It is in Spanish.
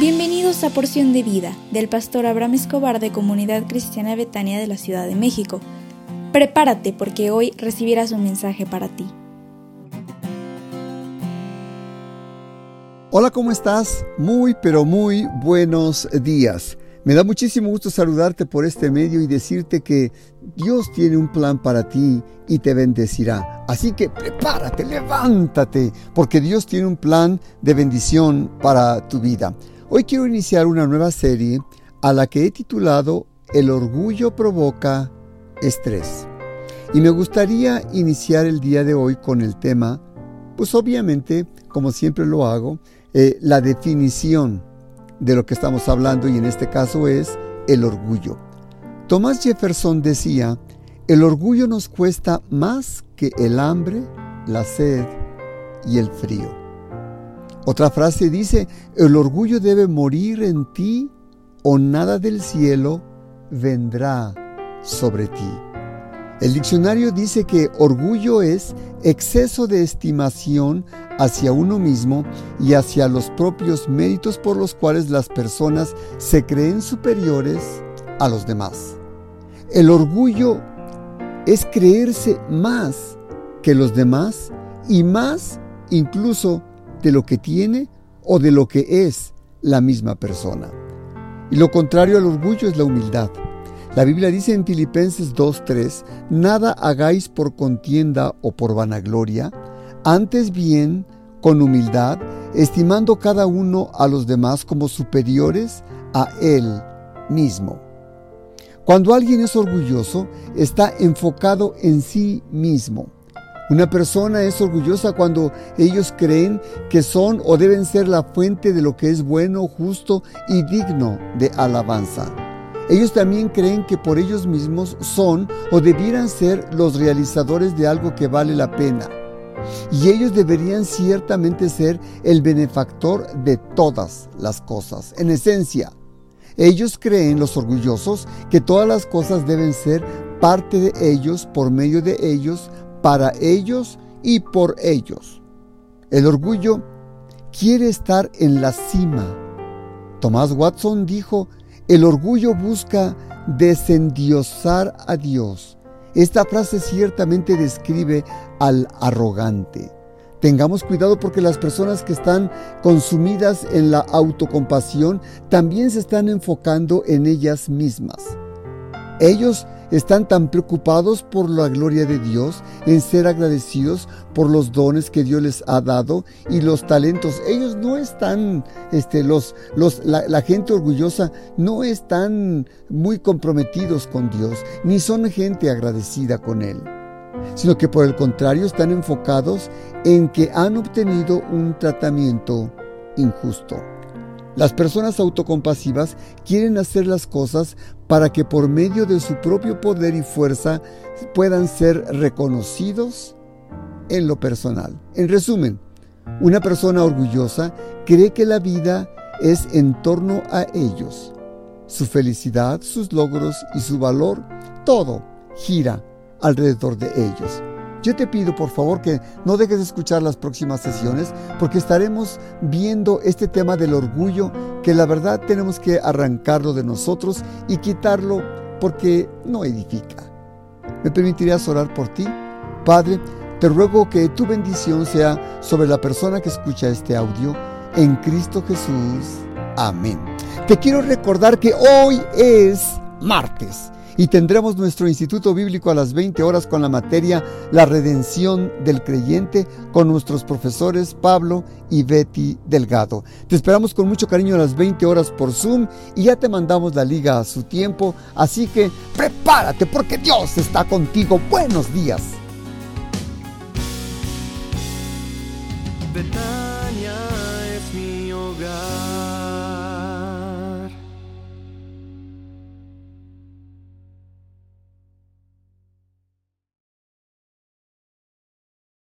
Bienvenidos a Porción de Vida del pastor Abraham Escobar de Comunidad Cristiana Betania de la Ciudad de México. Prepárate porque hoy recibirás un mensaje para ti. Hola, ¿cómo estás? Muy, pero muy buenos días. Me da muchísimo gusto saludarte por este medio y decirte que Dios tiene un plan para ti y te bendecirá. Así que prepárate, levántate, porque Dios tiene un plan de bendición para tu vida. Hoy quiero iniciar una nueva serie a la que he titulado El orgullo provoca estrés. Y me gustaría iniciar el día de hoy con el tema, pues obviamente, como siempre lo hago, eh, la definición de lo que estamos hablando y en este caso es el orgullo. Thomas Jefferson decía, el orgullo nos cuesta más que el hambre, la sed y el frío. Otra frase dice, el orgullo debe morir en ti o nada del cielo vendrá sobre ti. El diccionario dice que orgullo es exceso de estimación hacia uno mismo y hacia los propios méritos por los cuales las personas se creen superiores a los demás. El orgullo es creerse más que los demás y más incluso de lo que tiene o de lo que es la misma persona. Y lo contrario al orgullo es la humildad. La Biblia dice en Filipenses 2.3, nada hagáis por contienda o por vanagloria, antes bien con humildad, estimando cada uno a los demás como superiores a él mismo. Cuando alguien es orgulloso, está enfocado en sí mismo una persona es orgullosa cuando ellos creen que son o deben ser la fuente de lo que es bueno, justo y digno de alabanza. Ellos también creen que por ellos mismos son o debieran ser los realizadores de algo que vale la pena. Y ellos deberían ciertamente ser el benefactor de todas las cosas. En esencia, ellos creen, los orgullosos, que todas las cosas deben ser parte de ellos, por medio de ellos, para ellos y por ellos. El orgullo quiere estar en la cima. Tomás Watson dijo, el orgullo busca desendiosar a Dios. Esta frase ciertamente describe al arrogante. Tengamos cuidado porque las personas que están consumidas en la autocompasión también se están enfocando en ellas mismas. Ellos están tan preocupados por la gloria de Dios, en ser agradecidos por los dones que Dios les ha dado y los talentos. Ellos no están, este, los, los, la, la gente orgullosa no están muy comprometidos con Dios, ni son gente agradecida con Él sino que por el contrario están enfocados en que han obtenido un tratamiento injusto. Las personas autocompasivas quieren hacer las cosas para que por medio de su propio poder y fuerza puedan ser reconocidos en lo personal. En resumen, una persona orgullosa cree que la vida es en torno a ellos. Su felicidad, sus logros y su valor, todo gira alrededor de ellos. Yo te pido por favor que no dejes de escuchar las próximas sesiones porque estaremos viendo este tema del orgullo que la verdad tenemos que arrancarlo de nosotros y quitarlo porque no edifica. ¿Me permitirías orar por ti? Padre, te ruego que tu bendición sea sobre la persona que escucha este audio en Cristo Jesús. Amén. Te quiero recordar que hoy es martes y tendremos nuestro Instituto Bíblico a las 20 horas con la materia La redención del creyente con nuestros profesores Pablo y Betty Delgado. Te esperamos con mucho cariño a las 20 horas por Zoom y ya te mandamos la liga a su tiempo, así que prepárate porque Dios está contigo. Buenos días.